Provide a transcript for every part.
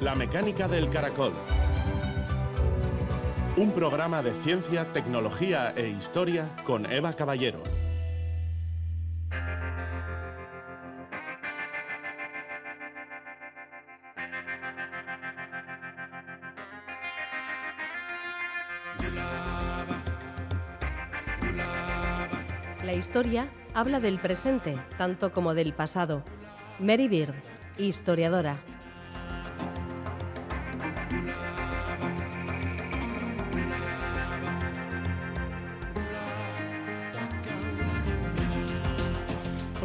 La mecánica del caracol. Un programa de ciencia, tecnología e historia con Eva Caballero. La historia habla del presente, tanto como del pasado. Mary historiadora.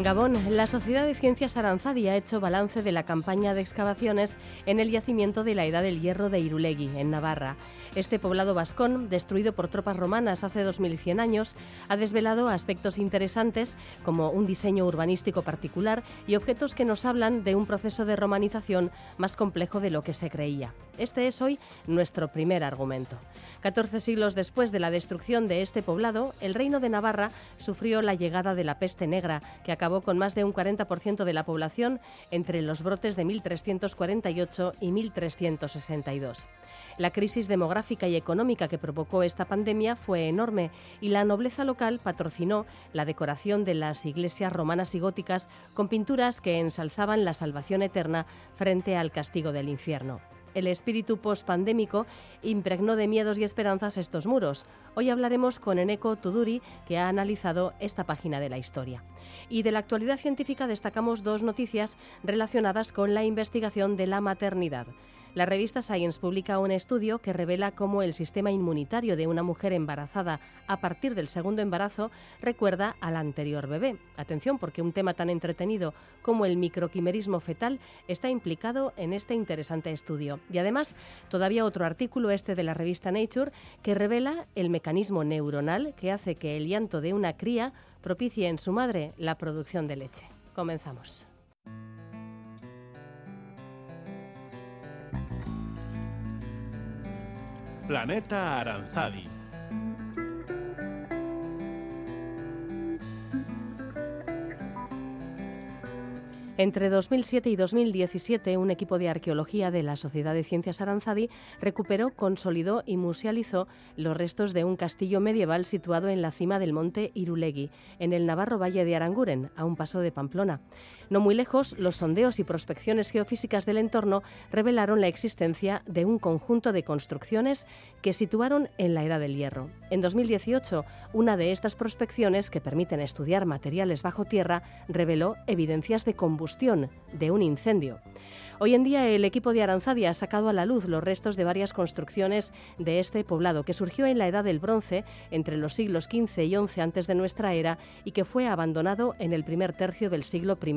Gabón, la Sociedad de Ciencias Aranzadi ha hecho balance de la campaña de excavaciones en el yacimiento de la Edad del Hierro de Irulegui, en Navarra. Este poblado vascón, destruido por tropas romanas hace 2100 años, ha desvelado aspectos interesantes como un diseño urbanístico particular y objetos que nos hablan de un proceso de romanización más complejo de lo que se creía. Este es hoy nuestro primer argumento. 14 siglos después de la destrucción de este poblado, el reino de Navarra sufrió la llegada de la peste negra, que acabó con más de un 40% de la población entre los brotes de 1348 y 1362. La crisis demográfica y económica que provocó esta pandemia fue enorme y la nobleza local patrocinó la decoración de las iglesias romanas y góticas con pinturas que ensalzaban la salvación eterna frente al castigo del infierno. El espíritu pospandémico impregnó de miedos y esperanzas estos muros. Hoy hablaremos con Eneko Tuduri, que ha analizado esta página de la historia. Y de la actualidad científica destacamos dos noticias relacionadas con la investigación de la maternidad. La revista Science publica un estudio que revela cómo el sistema inmunitario de una mujer embarazada a partir del segundo embarazo recuerda al anterior bebé. Atención, porque un tema tan entretenido como el microquimerismo fetal está implicado en este interesante estudio. Y además, todavía otro artículo, este de la revista Nature, que revela el mecanismo neuronal que hace que el llanto de una cría propicie en su madre la producción de leche. Comenzamos. Planeta Aranzadi. Entre 2007 y 2017, un equipo de arqueología de la Sociedad de Ciencias Aranzadi recuperó, consolidó y musealizó los restos de un castillo medieval situado en la cima del monte Irulegui, en el Navarro Valle de Aranguren, a un paso de Pamplona. No muy lejos, los sondeos y prospecciones geofísicas del entorno revelaron la existencia de un conjunto de construcciones que situaron en la Edad del Hierro. En 2018, una de estas prospecciones, que permiten estudiar materiales bajo tierra, reveló evidencias de combustión de un incendio. Hoy en día el equipo de Aranzadi ha sacado a la luz los restos de varias construcciones de este poblado que surgió en la Edad del Bronce entre los siglos XV y XI antes de nuestra era y que fue abandonado en el primer tercio del siglo I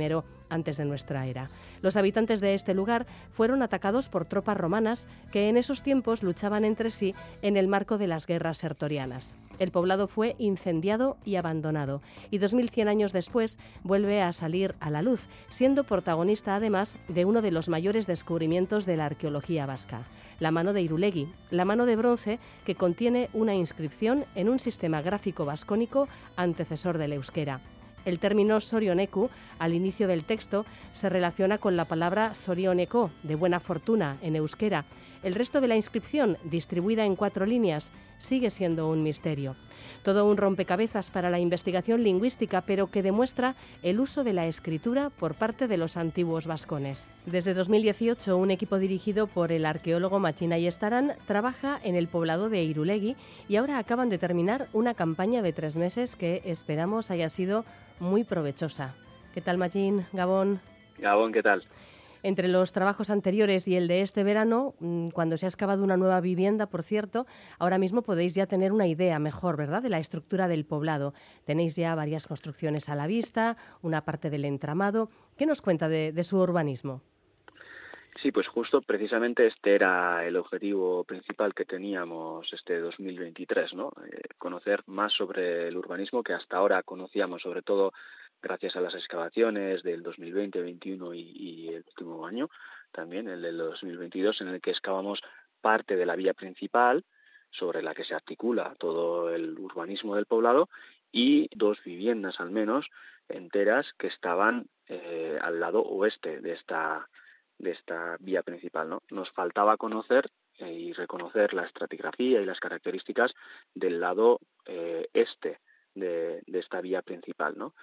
antes de nuestra era. Los habitantes de este lugar fueron atacados por tropas romanas que en esos tiempos luchaban entre sí en el marco de las guerras sertorianas. El poblado fue incendiado y abandonado y 2100 años después vuelve a salir a la luz, siendo protagonista además de uno de los mayores descubrimientos de la arqueología vasca, la mano de Irulegui, la mano de bronce que contiene una inscripción en un sistema gráfico vascónico antecesor del euskera. El término sorioneku, al inicio del texto, se relaciona con la palabra sorioneko, de buena fortuna, en euskera. El resto de la inscripción, distribuida en cuatro líneas, sigue siendo un misterio. Todo un rompecabezas para la investigación lingüística, pero que demuestra el uso de la escritura por parte de los antiguos vascones. Desde 2018, un equipo dirigido por el arqueólogo Machina Estarán trabaja en el poblado de Irulegui y ahora acaban de terminar una campaña de tres meses que esperamos haya sido muy provechosa. ¿Qué tal, Machín? Gabón. Gabón, ¿qué tal? Entre los trabajos anteriores y el de este verano, mm, cuando se ha excavado una nueva vivienda, por cierto, ahora mismo podéis ya tener una idea mejor, ¿verdad?, de la estructura del poblado. Tenéis ya varias construcciones a la vista, una parte del entramado. ¿Qué nos cuenta de, su urbanismo? Sí, pues justo precisamente este era el objetivo principal que teníamos este 2023, ¿no? Eh, conocer más sobre el urbanismo que hasta ahora conocíamos, sobre todo gracias a las excavaciones del 2020, 2021 y, el último año, también el del 2022, en el que excavamos parte de la vía principal sobre la que se articula todo el urbanismo del poblado y dos viviendas al menos enteras que estaban eh, al lado oeste de esta de esta vía principal. ¿no? Nos faltaba conocer y reconocer la estratigrafía y las características del lado este de, esta vía principal, ¿no?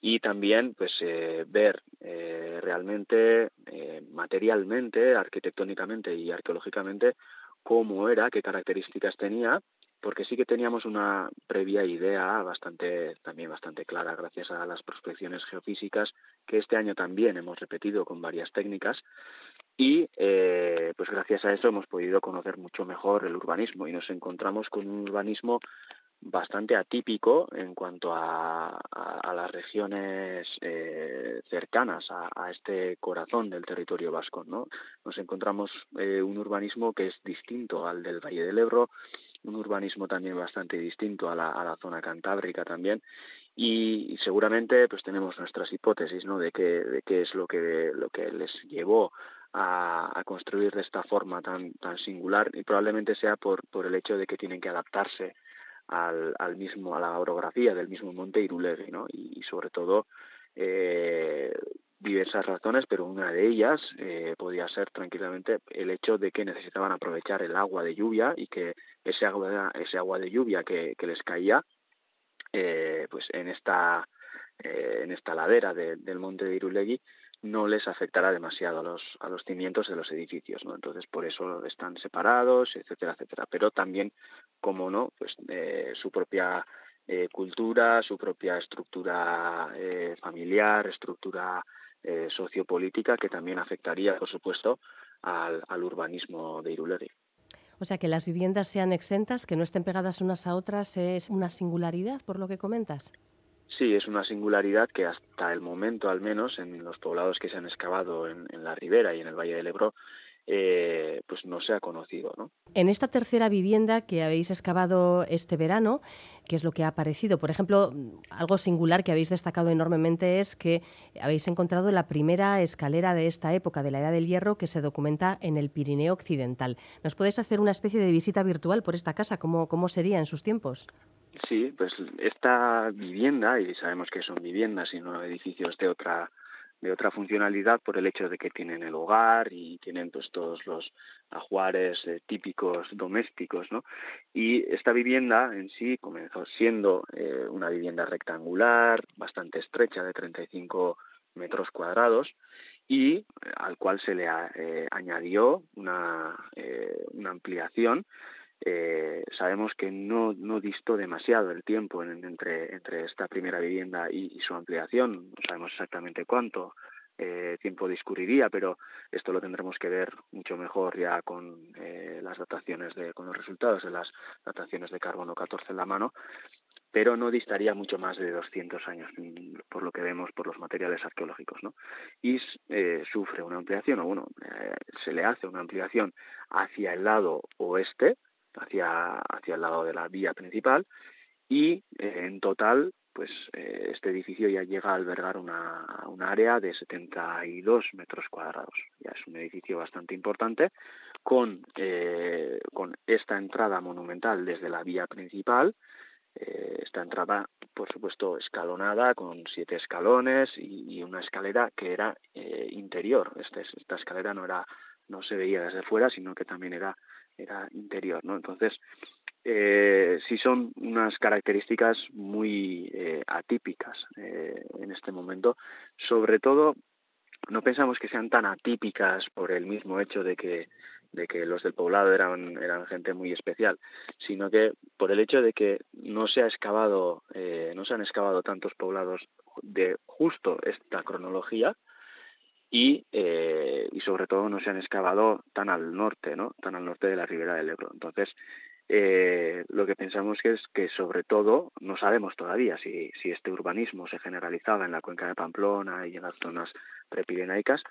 Y también, pues, eh, ver eh, realmente, eh, materialmente, arquitectónicamente y arqueológicamente, cómo era, qué características tenía, porque sí que teníamos una previa idea bastante, también bastante clara, gracias a las prospecciones geofísicas que este año también hemos repetido con varias técnicas, y pues gracias a eso hemos podido conocer mucho mejor el urbanismo y nos encontramos con un urbanismo bastante atípico en cuanto a, las regiones eh, cercanas a, este corazón del territorio vasco. ¿no? Nos encontramos eh, un urbanismo que es distinto al del Valle del Ebro, un urbanismo también bastante distinto a la, a la zona cantábrica también y seguramente pues tenemos nuestras hipótesis ¿no? de qué es lo que lo que les llevó a, a, construir de esta forma tan tan singular y probablemente sea por por el hecho de que tienen que adaptarse al, al mismo, a la orografía del mismo monte Irulegui, ¿no? Y, sobre todo eh, diversas razones, pero una de ellas eh, podía ser tranquilamente el hecho de que necesitaban aprovechar el agua de lluvia y que ese agua, ese agua de lluvia que, que les caía, eh, pues en esta en esta ladera del monte de Irulegui no les afectará demasiado a los, a los cimientos de los edificios, ¿no? Entonces, por eso están separados, etcétera, etcétera. Pero también, como no, pues eh, su propia eh, cultura, su propia estructura eh, familiar, estructura eh, sociopolítica, que también afectaría, por supuesto, al, urbanismo de Irulegui. O sea, que las viviendas sean exentas, que no estén pegadas unas a otras, es una singularidad, por lo que comentas. Sí, es una singularidad que hasta el momento, al menos, en los poblados que se han excavado en, la ribera y en el Valle del Ebro, eh, pues no se ha conocido. ¿no? En esta tercera vivienda que habéis excavado este verano, ¿qué es lo que ha aparecido? Por ejemplo, algo singular que habéis destacado enormemente es que habéis encontrado la primera escalera de esta época, de la Edad del Hierro, que se documenta en el Pirineo Occidental. ¿Nos puedes hacer una especie de visita virtual por esta casa? ¿Cómo, cómo sería en sus tiempos? Sí, pues esta vivienda, y sabemos que son viviendas y no edificios de otra de otra funcionalidad por el hecho de que tienen el hogar y tienen pues todos los ajuares eh, típicos domésticos, ¿no? Y esta vivienda en sí comenzó siendo eh, una vivienda rectangular, bastante estrecha, de 35 metros cuadrados, y eh, al cual se le eh, añadió una, una ampliación eh, sabemos que no, distó demasiado el tiempo en, entre, esta primera vivienda y, su ampliación, no sabemos exactamente cuánto eh, tiempo discurriría, pero esto lo tendremos que ver mucho mejor ya con eh, las dataciones, de, con los resultados de las dataciones de carbono 14 en la mano, pero no distaría mucho más de 200 años, por lo que vemos por los materiales arqueológicos, ¿no? Y sufre una ampliación, o bueno, se le hace una ampliación hacia el lado oeste, hacia, hacia el lado de la vía principal y eh, en total pues eh, este edificio ya llega a albergar una, área de 72 metros cuadrados. Ya es un edificio bastante importante con, eh, con esta entrada monumental desde la vía principal, esta entrada, por supuesto, escalonada con siete escalones y, una escalera que era interior. Este, esta escalera no era no se veía desde fuera, sino que también era era interior, ¿no? Entonces, eh, sí son unas características muy eh, atípicas eh, en este momento, sobre todo no pensamos que sean tan atípicas por el mismo hecho de que de que los del poblado eran eran gente muy especial, sino que por el hecho de que no se ha excavado no se han excavado tantos poblados de justo esta cronología, y, eh, y sobre todo no se han excavado tan al norte, ¿no? tan al norte de la ribera del Ebro. Entonces, eh, lo que pensamos que es que sobre todo no sabemos todavía si, si este urbanismo se generalizaba en la cuenca de Pamplona y en las zonas prepirenaicas,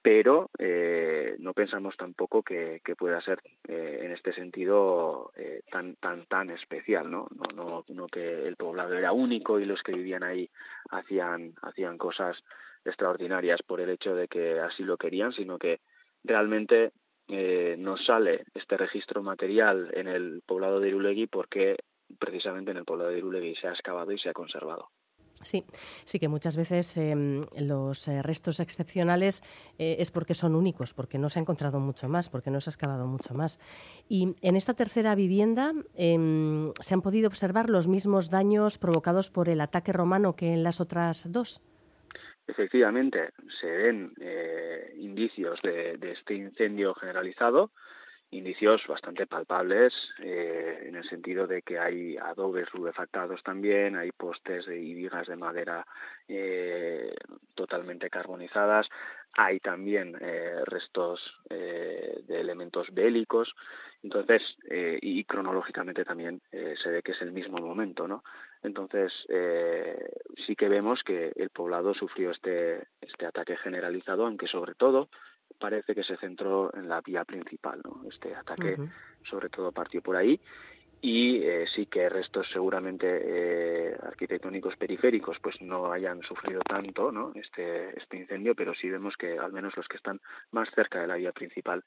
pero eh, no pensamos tampoco que, pueda ser eh, en este sentido tan tan tan especial no no no no que el poblado era único y los que vivían ahí hacían hacían cosas extraordinarias por el hecho de que así lo querían, sino que realmente eh, nos sale este registro material en el poblado de Irulegui porque precisamente en el poblado de Irulegui se ha excavado y se ha conservado. Sí, sí que muchas veces em, los eh, restos excepcionales eh, es porque son únicos, porque no se ha encontrado mucho más, porque no se ha excavado mucho más. Y en esta tercera vivienda em, se han podido observar los mismos daños provocados por el ataque romano que en las otras dos. Efectivamente, se ven eh, indicios de, de este incendio generalizado indicios bastante palpables eh, en el sentido de que hay adobes rubefactados también, hay postes y vigas de madera eh, totalmente carbonizadas, hay también eh, restos de elementos bélicos, entonces y cronológicamente también se ve que es el mismo momento, ¿no? Entonces sí que vemos que el poblado sufrió este este ataque generalizado, aunque sobre todo parece que se centró en la vía principal, ¿no? Este ataque sobre todo partió por ahí y eh, sí que restos seguramente eh, arquitectónicos periféricos pues no hayan sufrido tanto ¿no? este, este incendio, pero sí vemos que al menos los que están más cerca de la vía principal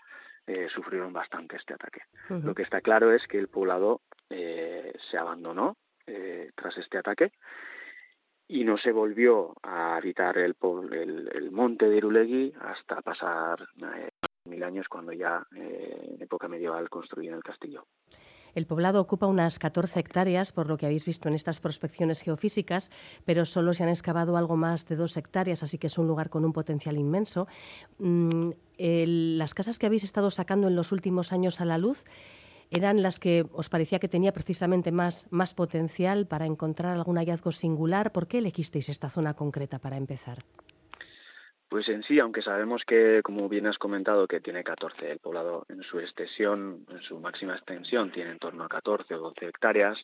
eh, sufrieron bastante este ataque. Lo que está claro es que el poblado se abandonó tras este ataque y no se volvió a habitar el, el, monte de Irulegui hasta pasar eh, mil años cuando ya eh, en época medieval construyeron el castillo. El poblado ocupa unas 14 hectáreas, por lo que habéis visto en estas prospecciones geofísicas, pero solo se han excavado algo más de dos hectáreas, así que es un lugar con un potencial inmenso. Mm, las casas que habéis estado sacando en los últimos años a la luz, eran las que os parecía que tenía precisamente más, más potencial para encontrar algún hallazgo singular. ¿Por qué elegisteis esta zona concreta para empezar? Pues en sí, aunque sabemos que, como bien has comentado, que tiene 14, el poblado en su extensión, en su máxima extensión, tiene en torno a 14 o 12 hectáreas,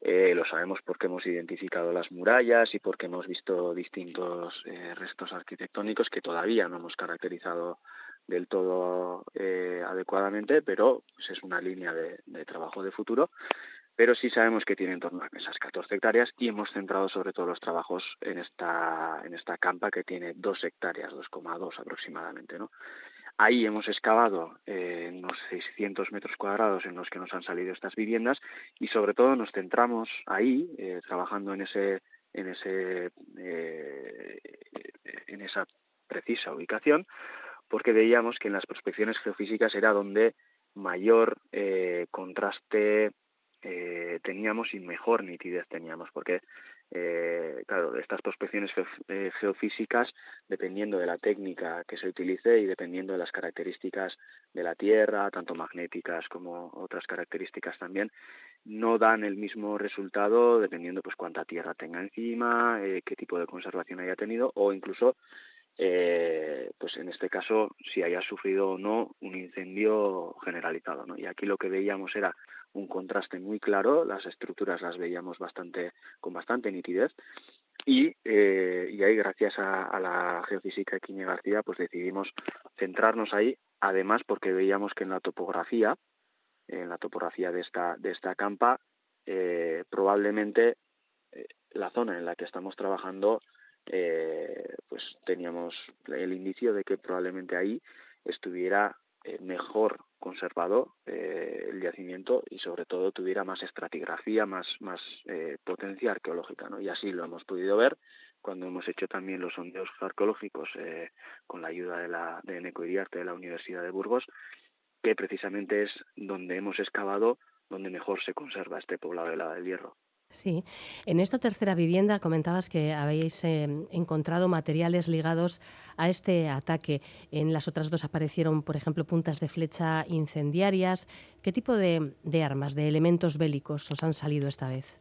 eh, lo sabemos porque hemos identificado las murallas y porque hemos visto distintos eh, restos arquitectónicos que todavía no hemos caracterizado del todo eh, adecuadamente, pero pues, es una línea de, trabajo de futuro. Pero sí sabemos que tiene en torno a esas 14 hectáreas y hemos centrado sobre todo los trabajos en esta, en esta campa que tiene 2 hectáreas, 2,2 aproximadamente. ¿no? Ahí hemos excavado eh, unos 600 metros cuadrados en los que nos han salido estas viviendas y sobre todo nos centramos ahí, eh, trabajando en ese, en ese, eh, en esa precisa ubicación, porque veíamos que en las prospecciones geofísicas era donde mayor eh, contraste eh, teníamos y mejor nitidez teníamos, porque eh, claro, estas prospecciones geofísicas, dependiendo de la técnica que se utilice y dependiendo de las características de la Tierra, tanto magnéticas como otras características también, no dan el mismo resultado dependiendo pues cuánta tierra tenga encima, qué tipo de conservación haya tenido o incluso eh, pues en este caso si haya sufrido o no un incendio generalizado. ¿no? Y aquí lo que veíamos era un contraste muy claro, las estructuras las veíamos bastante con bastante nitidez y, eh, y ahí gracias a, la geofísica Quiñe García pues decidimos centrarnos ahí, además porque veíamos que en la topografía, en la topografía de esta, de esta campa, eh, probablemente la zona en la que estamos trabajando eh, pues teníamos el indicio de que probablemente ahí estuviera eh, mejor conservado eh, el yacimiento y sobre todo tuviera más estratigrafía, más, más potencia arqueológica. ¿no? Y así lo hemos podido ver cuando hemos hecho también los sondeos arqueológicos con la ayuda de, la, de de la Universidad de Burgos, que precisamente es donde hemos excavado donde mejor se conserva este poblado de la del Hierro. Sí, en esta tercera vivienda comentabas que habéis eh, encontrado materiales ligados a este ataque. En las otras dos aparecieron, por ejemplo, puntas de flecha incendiarias. ¿Qué tipo de, armas, de elementos bélicos os han salido esta vez?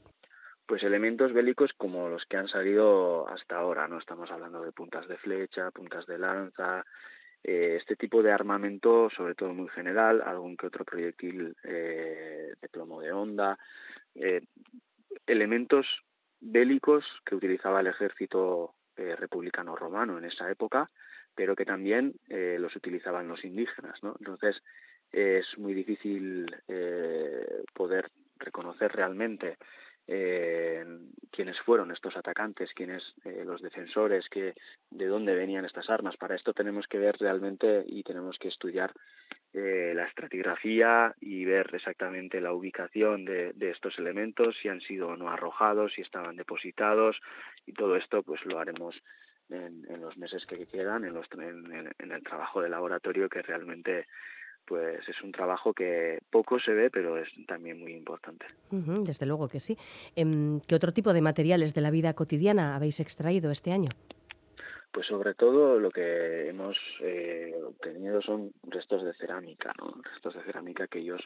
Pues elementos bélicos como los que han salido hasta ahora, ¿no? Estamos hablando de puntas de flecha, puntas de lanza, eh, este tipo de armamento, sobre todo muy general, algún que otro proyectil eh, de plomo de onda, elementos bélicos que utilizaba el ejército eh, republicano romano en esa época, pero que también eh, los utilizaban los indígenas, ¿no? Entonces es muy difícil eh, poder reconocer realmente eh, quiénes fueron estos atacantes, quiénes eh, los defensores, de dónde venían estas armas. Para esto tenemos que ver realmente y tenemos que estudiar eh, la estratigrafía y ver exactamente la ubicación de, estos elementos, si han sido o no arrojados, si estaban depositados y todo esto pues lo haremos en, los meses que quedan, en el trabajo de laboratorio que realmente pues es un trabajo que poco se ve, pero es también muy importante. desde luego que sí. Em, ¿Qué otro tipo de materiales de la vida cotidiana habéis extraído este año? Pues sobre todo lo que hemos eh, obtenido son restos de cerámica, ¿no? restos de cerámica que ellos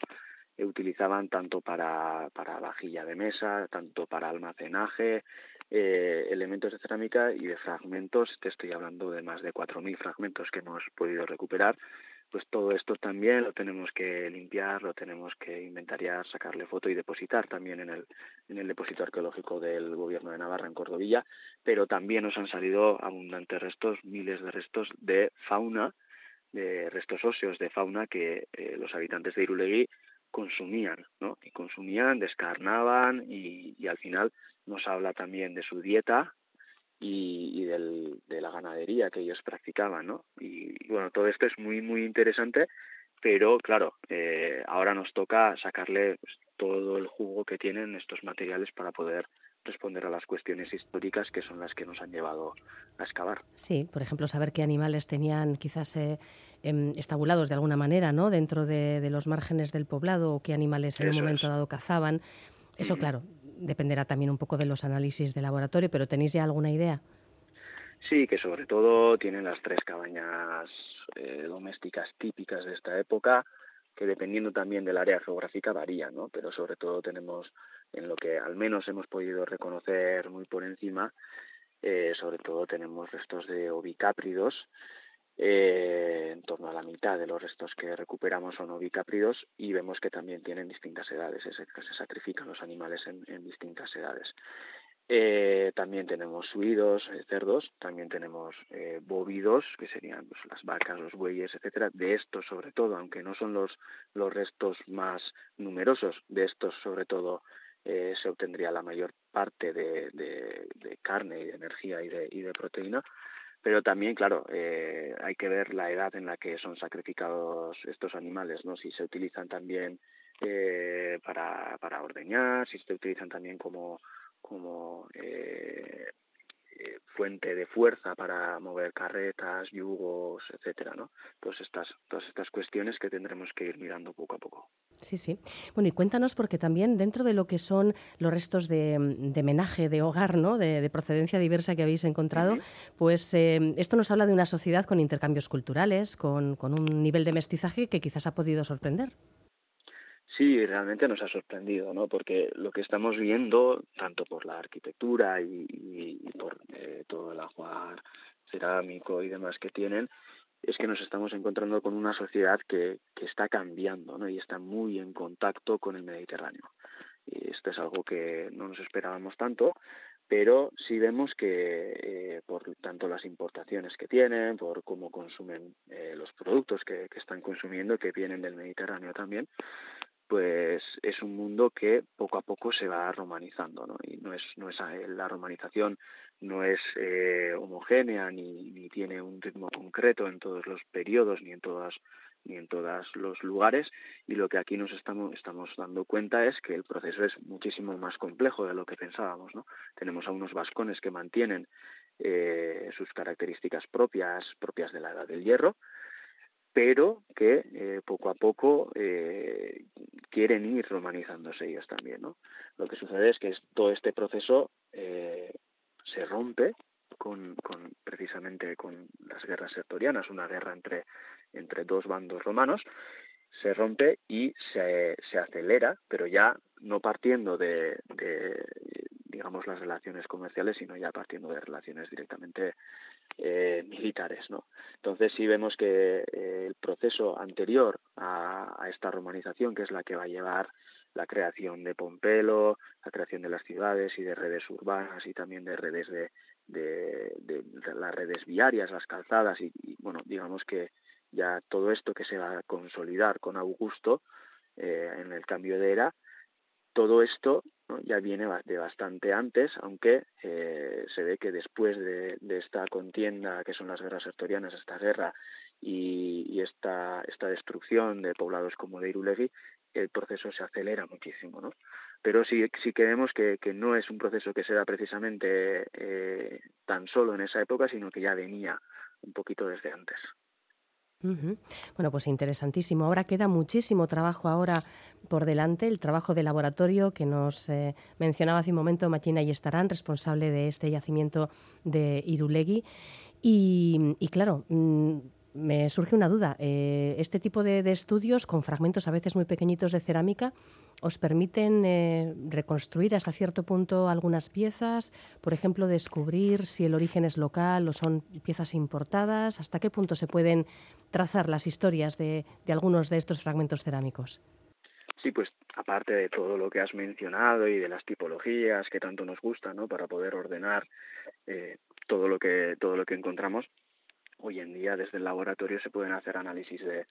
utilizaban tanto para, para vajilla de mesa, tanto para almacenaje, eh, elementos de cerámica y de fragmentos, te estoy hablando de más de 4.000 fragmentos que hemos podido recuperar, pues todo esto también lo tenemos que limpiar, lo tenemos que inventariar, sacarle foto y depositar también en el, en el depósito arqueológico del gobierno de Navarra en Cordovilla, pero también nos han salido abundantes restos, miles de restos de fauna, de restos óseos de fauna que eh, los habitantes de Irulegui consumían, ¿no? Y consumían, descarnaban y, y al final nos habla también de su dieta, y, y del, de la ganadería que ellos practicaban, ¿no? Y, y, bueno, todo esto es muy, muy interesante, pero claro, eh, ahora nos toca sacarle pues, todo el jugo que tienen estos materiales para poder responder a las cuestiones históricas que son las que nos han llevado a excavar. Sí, por ejemplo, saber qué animales tenían quizás eh, eh, estabulados de alguna manera, ¿no? Dentro de, de, los márgenes del poblado o qué animales en Eso un momento es. dado cazaban. Eso, claro, dependerá también un poco de los análisis de laboratorio, pero ¿tenéis ya alguna idea? Sí, que sobre todo tienen las tres cabañas eh, domésticas típicas de esta época, que dependiendo también del área geográfica varía, ¿no? Pero sobre todo tenemos en lo que al menos hemos podido reconocer muy por encima, eh, sobre todo tenemos restos de ovicápridos, eh, en torno a la mitad de los restos que recuperamos son ovicápridos y vemos que también tienen distintas edades, es que se sacrifican los animales en, distintas edades. Eh, también tenemos suidos, eh, cerdos, también tenemos eh, bóvidos, que serían pues, las vacas, los bueyes, etcétera. De estos, sobre todo, aunque no son los, los restos más numerosos, de estos, sobre todo, se obtendría la mayor parte de, carne y de energía y de proteína pero también, claro, eh, hay que ver la edad en la que son sacrificados estos animales, ¿no? Si se utilizan también eh, para, para ordeñar, si se utilizan también como, como eh, eh, fuente de fuerza para mover carretas, yugos, etcétera, ¿no? Todas estas, todas estas cuestiones que tendremos que ir mirando poco a poco. Sí, sí. Bueno, y cuéntanos, porque también dentro de lo que son los restos de, de menaje, de hogar, ¿no? De, de, procedencia diversa que habéis encontrado, uh -huh. pues eh, esto nos habla de una sociedad con intercambios culturales, con, con un nivel de mestizaje que quizás ha podido sorprender. Sí, realmente nos ha sorprendido, ¿no? Porque lo que estamos viendo, tanto por la arquitectura y, por eh, todo el ajuar cerámico y demás que tienen, es que nos estamos encontrando con una sociedad que, que está cambiando ¿no? y está muy en contacto con el Mediterráneo. Y esto es algo que no nos esperábamos tanto, pero sí vemos que eh, por tanto las importaciones que tienen, por cómo consumen eh, los productos que, que están consumiendo, que vienen del Mediterráneo también, pues es un mundo que poco a poco se va romanizando, ¿no? Y no es, no es eh, la romanización no es eh, homogénea ni, ni tiene un ritmo concreto en todos los periodos ni en todas ni en todos los lugares y lo que aquí nos estamos estamos dando cuenta es que el proceso es muchísimo más complejo de lo que pensábamos, ¿no? Tenemos a unos vascones que mantienen eh, sus características propias propias de la edad del hierro, pero que eh, poco a poco eh, quieren ir romanizándose ellos también. Lo que sucede es que todo este proceso eh, se rompe con, precisamente con las guerras sertorianas, una guerra entre, entre dos bandos romanos, se rompe y se, se acelera, pero ya no partiendo de, de, digamos, las relaciones comerciales, sino ya partiendo de relaciones directamente eh, militares, ¿no? Entonces sí vemos que eh, el proceso anterior a, esta romanización, que es la que va a llevar la creación de Pompelo, la creación de las ciudades y de redes urbanas y también de redes de, las redes viarias, las calzadas y, y, bueno, digamos que ya todo esto que se va a consolidar con Augusto eh, en el cambio de era, todo esto ya viene de bastante antes, aunque eh, se ve que después de, esta contienda, que son las guerras sertorianas, esta guerra y, esta, destrucción de poblados como de Irulegui, el proceso se acelera muchísimo, ¿no? Pero sí, sí que vemos que no es un proceso que se da precisamente eh, tan solo en esa época, sino que ya venía un poquito desde antes. Bueno, pues interesantísimo. Ahora queda muchísimo trabajo ahora por delante, el trabajo de laboratorio que nos eh, mencionaba hace un momento Machina y Estarán, responsable de este yacimiento de Irulegui. Y, claro, mm, me surge una duda. Eh, este tipo de, estudios, con fragmentos a veces muy pequeñitos de cerámica, ¿os permiten eh, reconstruir hasta cierto punto algunas piezas? Por ejemplo, descubrir si el origen es local o son piezas importadas. ¿Hasta qué punto se pueden trazar las historias de, algunos de estos fragmentos cerámicos? Sí, pues aparte de todo lo que has mencionado y de las tipologías que tanto nos gustan, ¿no? Para poder ordenar eh, todo lo que todo lo que encontramos, Hoy en día desde el laboratorio se pueden hacer análisis de,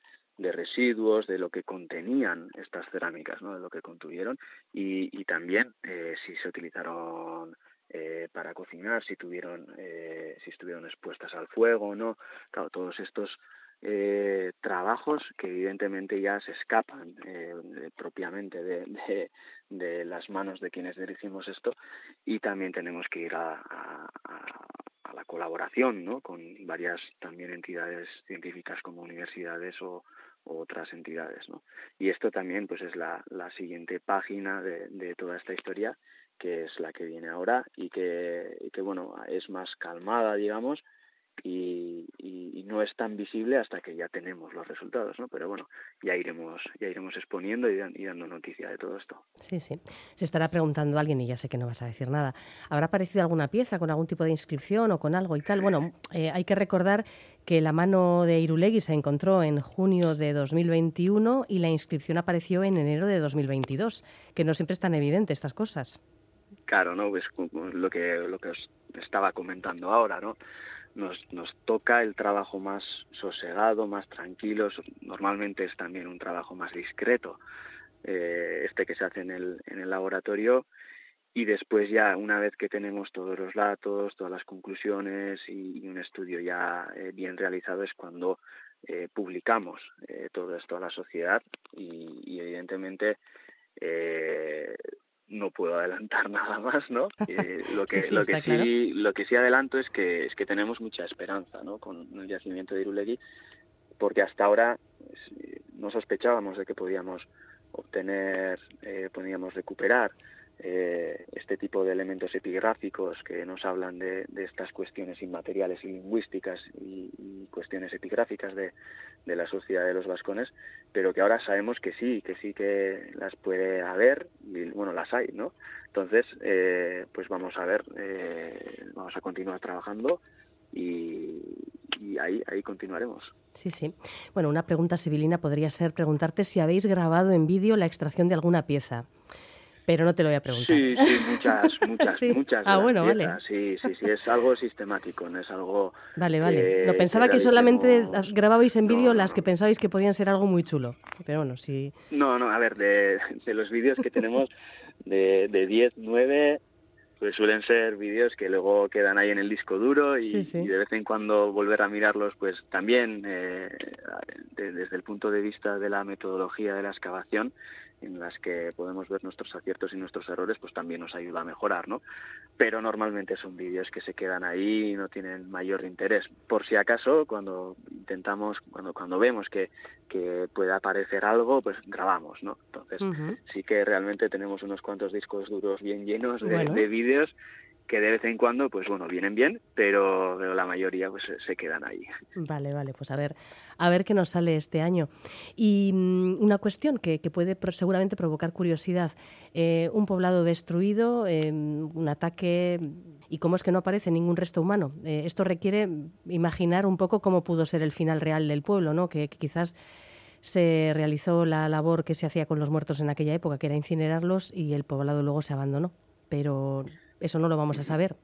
residuos, de lo que contenían estas cerámicas, ¿no? de lo que contuvieron y, también eh, si se utilizaron eh, para cocinar, si tuvieron, eh, si estuvieron expuestas al fuego, no, claro, todos estos trabajos que evidentemente ya se escapan propiamente de, las manos de quienes dirigimos esto y también tenemos que ir a la colaboración ¿no? con varias también entidades científicas como universidades o, otras entidades. ¿no? Y esto también pues es la, la siguiente página de, de, toda esta historia, que es la que viene ahora y que, y que bueno, es más calmada, digamos, y, no es tan visible hasta que ya tenemos los resultados, ¿no? Pero bueno, ya iremos, ya iremos exponiendo y, dando noticia de todo esto. Sí, sí. Se estará preguntando alguien, y ya sé que no vas a decir nada, ¿habrá aparecido alguna pieza con algún tipo de inscripción o con algo y tal? Bueno, eh, hay que recordar que la mano de Irulegui se encontró en junio de 2021 y la inscripción apareció en enero de 2022, que no siempre es tan evidente estas cosas. Claro, ¿no? Pues lo que, lo que os estaba comentando ahora, ¿no? Nos, nos toca el trabajo más sosegado, más tranquilo, normalmente es también un trabajo más discreto, eh, este que se hace en el, en el laboratorio. Y después ya una vez que tenemos todos los datos, todas las conclusiones y, un estudio ya eh, bien realizado es cuando eh, publicamos todo esto a la sociedad. Y, y evidentemente no puedo adelantar nada más, ¿no? Eh, lo que, lo, que sí, lo que sí adelanto es que, es que tenemos mucha esperanza, ¿no? Con el yacimiento de Irulegui, porque hasta ahora pues, no sospechábamos de que podíamos obtener, eh, podíamos recuperar eh, este tipo de elementos epigráficos que nos hablan de, estas cuestiones inmateriales y lingüísticas y, cuestiones epigráficas de, la sociedad de los vascones, pero que ahora sabemos que sí, que sí que las puede haber y bueno, las hay, ¿no? Entonces, eh, pues vamos a ver, eh, vamos a continuar trabajando y, y ahí, ahí continuaremos. Sí, sí. Bueno, una pregunta civilina podría ser preguntarte si habéis grabado en vídeo la extracción de alguna pieza pero no te lo voy a preguntar. Sí, sí, muchas, muchas, muchas. Ah, bueno, vale. Sí, sí, sí, es algo sistemático, no es algo... Vale, vale. no, pensaba que solamente grababais en vídeo las que pensabais que podían ser algo muy chulo, pero bueno, sí... No, no, a ver, de, los vídeos que tenemos de, de 10, 9, pues suelen ser vídeos que luego quedan ahí en el disco duro y, de vez en cuando volver a mirarlos, pues también eh, desde el punto de vista de la metodología de la excavación, en las que podemos ver nuestros aciertos y nuestros errores, pues también nos ayuda a mejorar, ¿no? Pero normalmente son vídeos que se quedan ahí y no tienen mayor interés. Por si acaso, cuando intentamos, cuando, cuando vemos que, que puede aparecer algo, pues grabamos, ¿no? Entonces, sí que realmente tenemos unos cuantos discos duros bien llenos de, de vídeos que de vez en cuando, pues bueno, vienen bien, pero, la mayoría pues se quedan ahí. Vale, vale, pues a ver, a ver qué nos sale este año. Y mm, una cuestión que, puede seguramente provocar curiosidad, eh, un poblado destruido, eh, un ataque, y cómo es que no aparece ningún resto humano. Eh, esto requiere imaginar un poco cómo pudo ser el final real del pueblo, ¿no? que quizás se realizó la labor que se hacía con los muertos en aquella época, que era incinerarlos, y el poblado luego se abandonó. Pero eso no lo vamos a saber.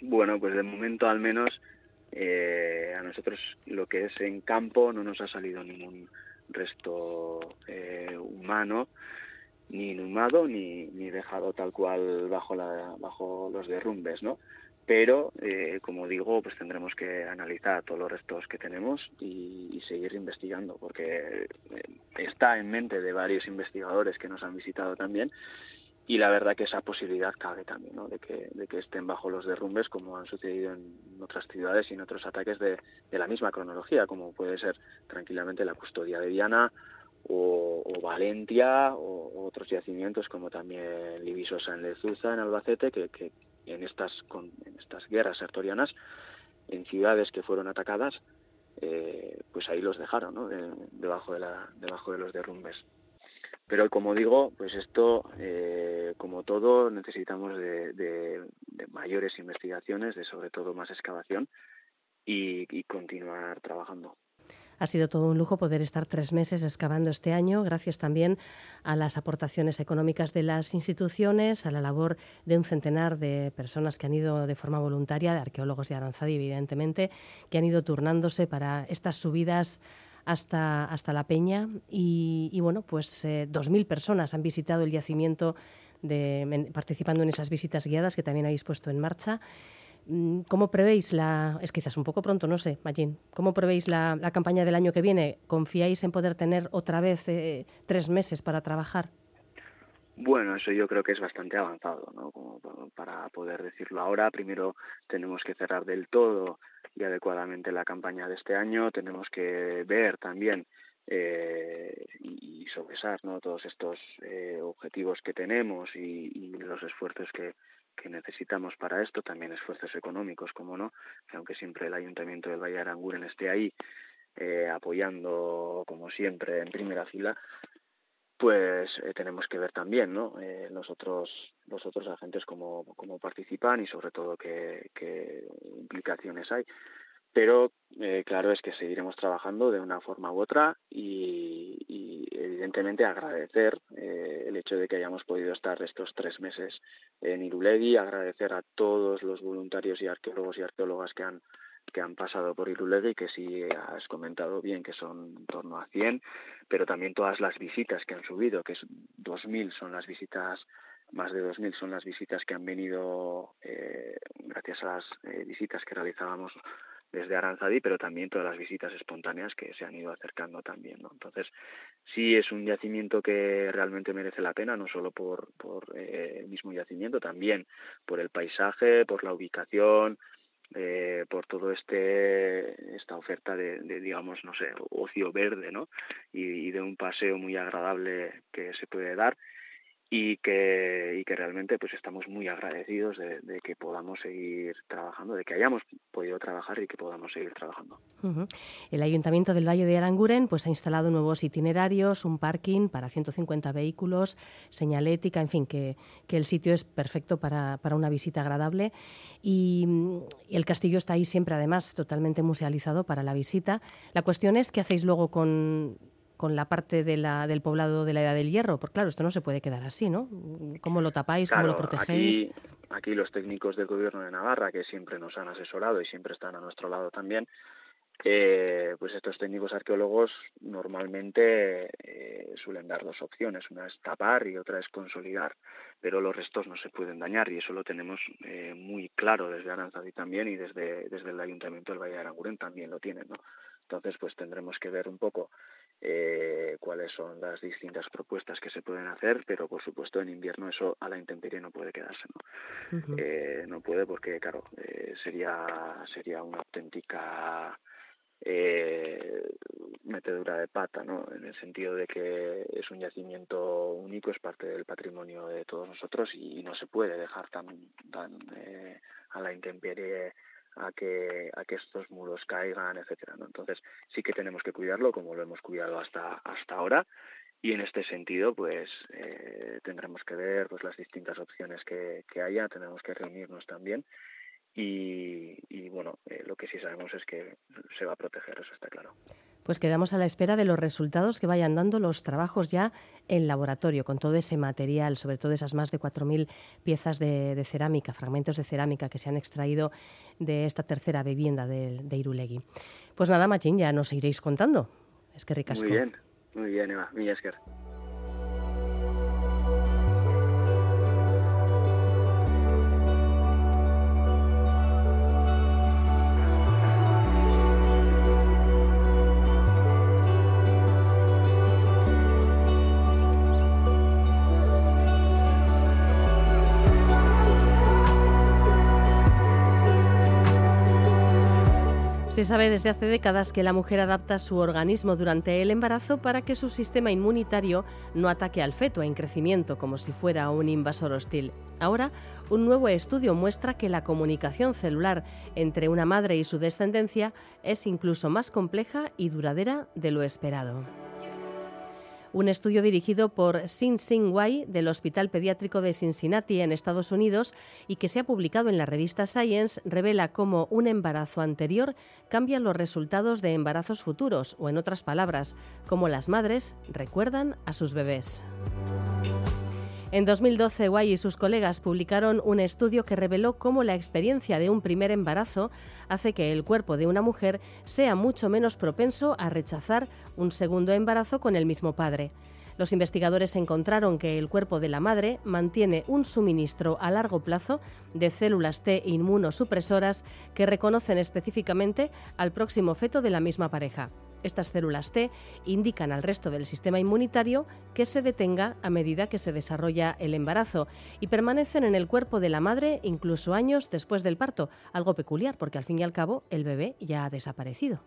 Bueno, pues de momento al menos eh, a nosotros lo que es en campo no nos ha salido ningún resto eh, humano ni inhumado ni, ni dejado tal cual bajo, la, bajo los derrumbes, ¿no? Pero, eh, como digo, pues tendremos que analizar todos los restos que tenemos y, y seguir investigando, porque eh, está en mente de varios investigadores que nos han visitado también y la verdad que esa posibilidad cabe también, de, que, estén bajo los derrumbes como han sucedido en otras ciudades y en otros ataques de, la misma cronología, como puede ser tranquilamente la custodia de Diana o, o o, otros yacimientos como también Libisosa en Lezuza, en Albacete, que, en, estas, con, estas guerras artorianas, en ciudades que fueron atacadas, eh, pues ahí los dejaron, debajo, de debajo de los derrumbes. Pero como digo, pues esto, eh, como todo, necesitamos de, de, de, mayores investigaciones, de sobre todo más excavación y, y continuar trabajando. Ha sido todo un lujo poder estar tres meses excavando este año, gracias también a las aportaciones económicas de las instituciones, a la labor de un centenar de personas que han ido de forma voluntaria, de arqueólogos de Aranzadi, evidentemente, que han ido turnándose para estas subidas hasta, hasta la Peña y, bueno, pues eh, 2.000 personas han visitado el yacimiento de, participando en esas visitas guiadas que también habéis puesto en marcha. Mm, ¿Cómo prevéis la, es quizás un poco pronto, no sé, Magín, ¿cómo prevéis la, la campaña del año que viene? ¿Confiáis en poder tener otra vez eh, tres meses para trabajar? Bueno, eso yo creo que es bastante avanzado, ¿no? Para poder decirlo ahora. Primero tenemos que cerrar del todo y adecuadamente la campaña de este año. Tenemos que ver también eh, y, y sopesar ¿no? todos estos eh, objetivos que tenemos y, los esfuerzos que, que necesitamos para esto, también esfuerzos económicos, como no, que aunque siempre el Ayuntamiento del Valle de Aranguren esté ahí eh, apoyando, como siempre, en primera fila, pues eh, tenemos que ver también ¿no? eh, los, otros, agentes cómo, cómo participan y sobre todo qué, implicaciones hay. Pero eh, claro es que seguiremos trabajando de una forma u otra y, y evidentemente agradecer eh, el hecho de que hayamos podido estar estos tres meses en Irulegui, agradecer a todos los voluntarios y arqueólogos y arqueólogas que han que han pasado por Irulegui, que sí has comentado bien que son en torno a 100, pero también todas las visitas que han subido, que es 2.000 son las visitas, más de 2.000 son las visitas que han venido eh, gracias a las eh, visitas que realizábamos desde Aranzadi, pero también todas las visitas espontáneas que se han ido acercando también, ¿no? Entonces, sí es un yacimiento que realmente merece la pena, no solo por, eh, el mismo yacimiento, también por el paisaje, por la ubicación, eh, por todo este esta oferta de, de, digamos no sé ocio verde no y, y, de un paseo muy agradable que se puede dar y que, y que realmente pues estamos muy agradecidos de, que podamos seguir trabajando, de que hayamos podido trabajar y que podamos seguir trabajando. El Ayuntamiento del Valle de Aranguren pues, ha instalado nuevos itinerarios, un parking para 150 vehículos, señalética, en fin, que, que el sitio es perfecto para, para una visita agradable y, y, el castillo está ahí siempre además totalmente musealizado para la visita. La cuestión es qué hacéis luego con con la parte de la, del poblado de la Edad del Hierro? Porque claro, esto no se puede quedar así, ¿no? ¿Cómo lo tapáis? Claro, ¿Cómo lo protegéis? Aquí, aquí los técnicos del gobierno de Navarra, que siempre nos han asesorado y siempre están a nuestro lado también, eh, pues estos técnicos arqueólogos normalmente eh, suelen dar dos opciones, una es tapar y otra es consolidar, pero los restos no se pueden dañar y eso lo tenemos eh, muy claro desde Aranzadi también y desde, desde el Ayuntamiento del Valle de Aranguren también lo tienen, ¿no? Entonces, pues tendremos que ver un poco eh, cuáles son las distintas propuestas que se pueden hacer, pero por supuesto en invierno eso a la intemperie no puede quedarse, ¿no? Uh -huh. eh, no puede porque, claro, eh, sería, sería una auténtica metedura de pata, ¿no? En el sentido de que es un yacimiento único, es parte del patrimonio de todos nosotros y no se puede dejar tan, tan a la intemperie a que a que estos muros caigan, etcétera, ¿no? Entonces sí que tenemos que cuidarlo como lo hemos cuidado hasta hasta ahora y en este sentido pues eh, tendremos que ver pues las distintas opciones que, que haya, tendremos que reunirnos también y, y bueno, eh, lo que sí sabemos es que se va a proteger, eso está claro. Pues quedamos a la espera de los resultados que vayan dando los trabajos ya en laboratorio, con todo ese material, sobre todo esas más de 4.000 piezas de, de, cerámica, fragmentos de cerámica que se han extraído de esta tercera vivienda de, de Irulegui. Pues nada, Machín, ya nos iréis contando. Es que ricasco. Muy bien, muy bien, Eva. Mi Se sabe desde hace décadas que la mujer adapta su organismo durante el embarazo para que su sistema inmunitario no ataque al feto en crecimiento como si fuera un invasor hostil. Ahora, un nuevo estudio muestra que la comunicación celular entre una madre y su descendencia es incluso más compleja y duradera de lo esperado. Un estudio dirigido por Sin Sing Wai del Hospital Pediátrico de Cincinnati en Estados Unidos y que se ha publicado en la revista Science revela cómo un embarazo anterior cambia los resultados de embarazos futuros o en otras palabras, cómo las madres recuerdan a sus bebés. En 2012, Guay y sus colegas publicaron un estudio que reveló cómo la experiencia de un primer embarazo hace que el cuerpo de una mujer sea mucho menos propenso a rechazar un segundo embarazo con el mismo padre. Los investigadores encontraron que el cuerpo de la madre mantiene un suministro a largo plazo de células T inmunosupresoras que reconocen específicamente al próximo feto de la misma pareja. Estas células T indican al resto del sistema inmunitario que se detenga a medida que se desarrolla el embarazo y permanecen en el cuerpo de la madre incluso años después del parto, algo peculiar porque al fin y al cabo el bebé ya ha desaparecido.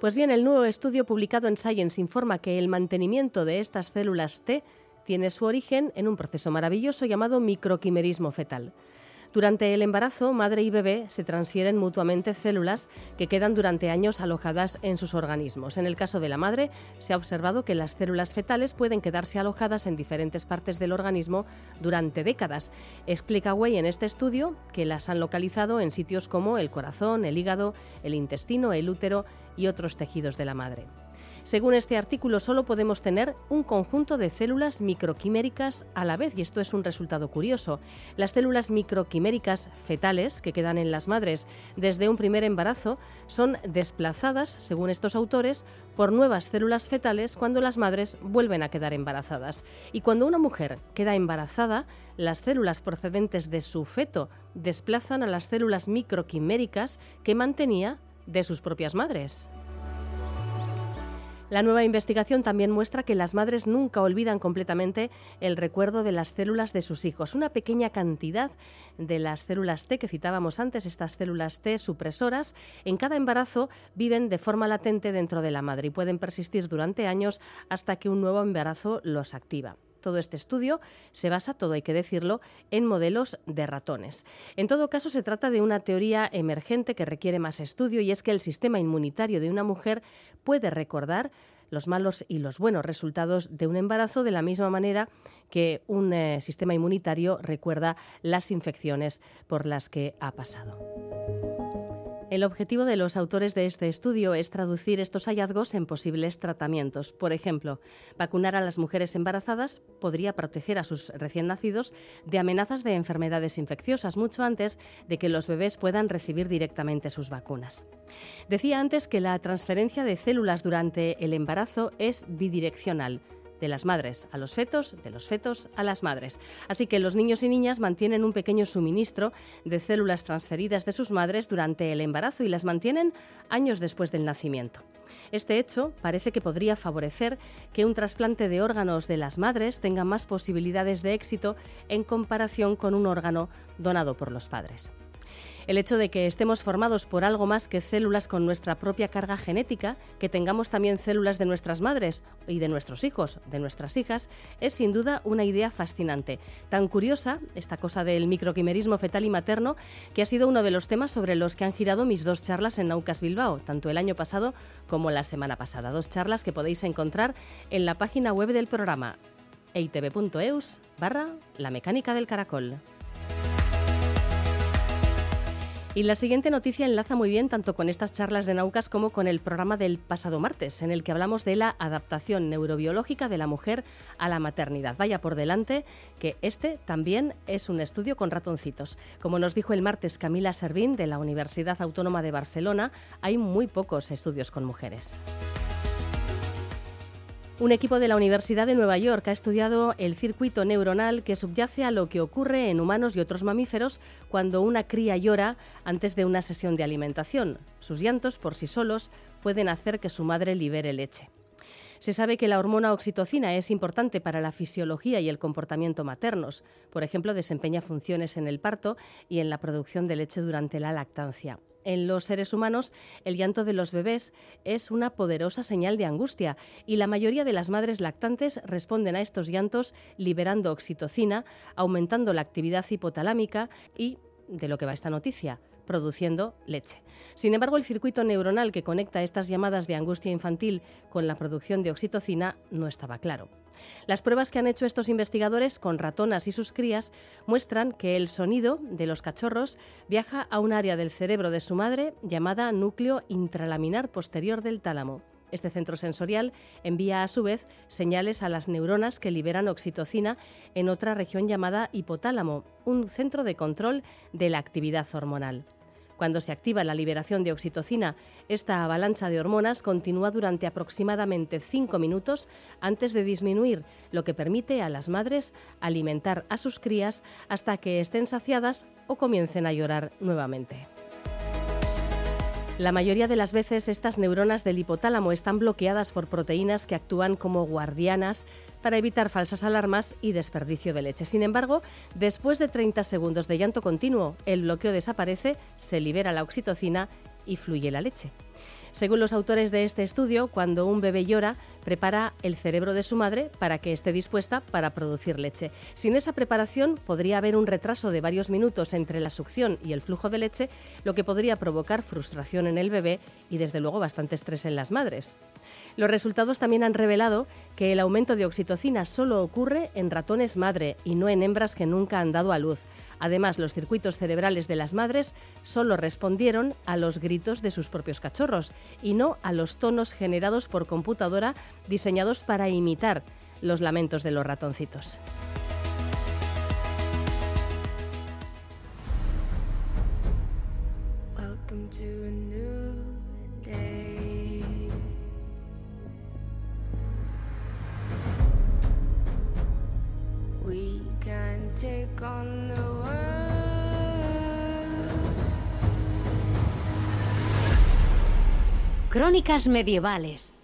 Pues bien, el nuevo estudio publicado en Science informa que el mantenimiento de estas células T tiene su origen en un proceso maravilloso llamado microquimerismo fetal. Durante el embarazo, madre y bebé se transfieren mutuamente células que quedan durante años alojadas en sus organismos. En el caso de la madre, se ha observado que las células fetales pueden quedarse alojadas en diferentes partes del organismo durante décadas. Explica Way en este estudio que las han localizado en sitios como el corazón, el hígado, el intestino, el útero y otros tejidos de la madre. Según este artículo, solo podemos tener un conjunto de células microquiméricas a la vez, y esto es un resultado curioso. Las células microquiméricas fetales que quedan en las madres desde un primer embarazo son desplazadas, según estos autores, por nuevas células fetales cuando las madres vuelven a quedar embarazadas. Y cuando una mujer queda embarazada, las células procedentes de su feto desplazan a las células microquiméricas que mantenía de sus propias madres. La nueva investigación también muestra que las madres nunca olvidan completamente el recuerdo de las células de sus hijos. Una pequeña cantidad de las células T que citábamos antes, estas células T supresoras, en cada embarazo viven de forma latente dentro de la madre y pueden persistir durante años hasta que un nuevo embarazo los activa. Todo este estudio se basa, todo hay que decirlo, en modelos de ratones. En todo caso, se trata de una teoría emergente que requiere más estudio y es que el sistema inmunitario de una mujer puede recordar los malos y los buenos resultados de un embarazo de la misma manera que un eh, sistema inmunitario recuerda las infecciones por las que ha pasado. El objetivo de los autores de este estudio es traducir estos hallazgos en posibles tratamientos. Por ejemplo, vacunar a las mujeres embarazadas podría proteger a sus recién nacidos de amenazas de enfermedades infecciosas mucho antes de que los bebés puedan recibir directamente sus vacunas. Decía antes que la transferencia de células durante el embarazo es bidireccional de las madres a los fetos, de los fetos a las madres. Así que los niños y niñas mantienen un pequeño suministro de células transferidas de sus madres durante el embarazo y las mantienen años después del nacimiento. Este hecho parece que podría favorecer que un trasplante de órganos de las madres tenga más posibilidades de éxito en comparación con un órgano donado por los padres. El hecho de que estemos formados por algo más que células con nuestra propia carga genética, que tengamos también células de nuestras madres y de nuestros hijos, de nuestras hijas, es sin duda una idea fascinante. Tan curiosa, esta cosa del microquimerismo fetal y materno, que ha sido uno de los temas sobre los que han girado mis dos charlas en Naucas Bilbao, tanto el año pasado como la semana pasada. Dos charlas que podéis encontrar en la página web del programa eitv.eus barra la mecánica del caracol. Y la siguiente noticia enlaza muy bien tanto con estas charlas de Naucas como con el programa del pasado martes, en el que hablamos de la adaptación neurobiológica de la mujer a la maternidad. Vaya por delante que este también es un estudio con ratoncitos. Como nos dijo el martes Camila Servín de la Universidad Autónoma de Barcelona, hay muy pocos estudios con mujeres. Un equipo de la Universidad de Nueva York ha estudiado el circuito neuronal que subyace a lo que ocurre en humanos y otros mamíferos cuando una cría llora antes de una sesión de alimentación. Sus llantos por sí solos pueden hacer que su madre libere leche. Se sabe que la hormona oxitocina es importante para la fisiología y el comportamiento maternos. Por ejemplo, desempeña funciones en el parto y en la producción de leche durante la lactancia. En los seres humanos, el llanto de los bebés es una poderosa señal de angustia y la mayoría de las madres lactantes responden a estos llantos liberando oxitocina, aumentando la actividad hipotalámica y, de lo que va esta noticia, produciendo leche. Sin embargo, el circuito neuronal que conecta estas llamadas de angustia infantil con la producción de oxitocina no estaba claro. Las pruebas que han hecho estos investigadores con ratonas y sus crías muestran que el sonido de los cachorros viaja a un área del cerebro de su madre llamada núcleo intralaminar posterior del tálamo. Este centro sensorial envía a su vez señales a las neuronas que liberan oxitocina en otra región llamada hipotálamo, un centro de control de la actividad hormonal. Cuando se activa la liberación de oxitocina, esta avalancha de hormonas continúa durante aproximadamente cinco minutos antes de disminuir, lo que permite a las madres alimentar a sus crías hasta que estén saciadas o comiencen a llorar nuevamente. La mayoría de las veces estas neuronas del hipotálamo están bloqueadas por proteínas que actúan como guardianas para evitar falsas alarmas y desperdicio de leche. Sin embargo, después de 30 segundos de llanto continuo, el bloqueo desaparece, se libera la oxitocina y fluye la leche. Según los autores de este estudio, cuando un bebé llora, prepara el cerebro de su madre para que esté dispuesta para producir leche. Sin esa preparación podría haber un retraso de varios minutos entre la succión y el flujo de leche, lo que podría provocar frustración en el bebé y desde luego bastante estrés en las madres. Los resultados también han revelado que el aumento de oxitocina solo ocurre en ratones madre y no en hembras que nunca han dado a luz. Además, los circuitos cerebrales de las madres solo respondieron a los gritos de sus propios cachorros y no a los tonos generados por computadora diseñados para imitar los lamentos de los ratoncitos. Crónicas medievales.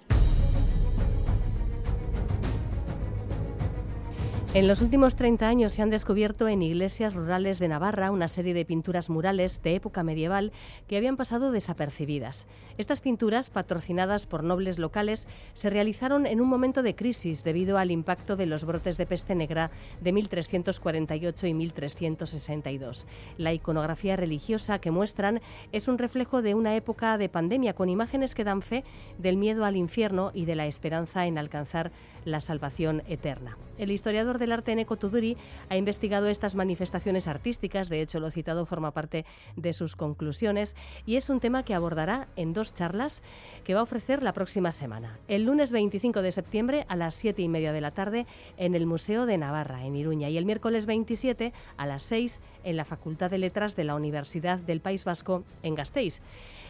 En los últimos 30 años se han descubierto en iglesias rurales de Navarra una serie de pinturas murales de época medieval que habían pasado desapercibidas. Estas pinturas, patrocinadas por nobles locales, se realizaron en un momento de crisis debido al impacto de los brotes de peste negra de 1348 y 1362. La iconografía religiosa que muestran es un reflejo de una época de pandemia con imágenes que dan fe del miedo al infierno y de la esperanza en alcanzar la salvación eterna. El historiador del arte Neko Tuduri ha investigado estas manifestaciones artísticas, de hecho lo citado forma parte de sus conclusiones, y es un tema que abordará en dos charlas que va a ofrecer la próxima semana. El lunes 25 de septiembre a las 7 y media de la tarde en el Museo de Navarra, en Iruña, y el miércoles 27 a las 6 en la Facultad de Letras de la Universidad del País Vasco en Gasteiz.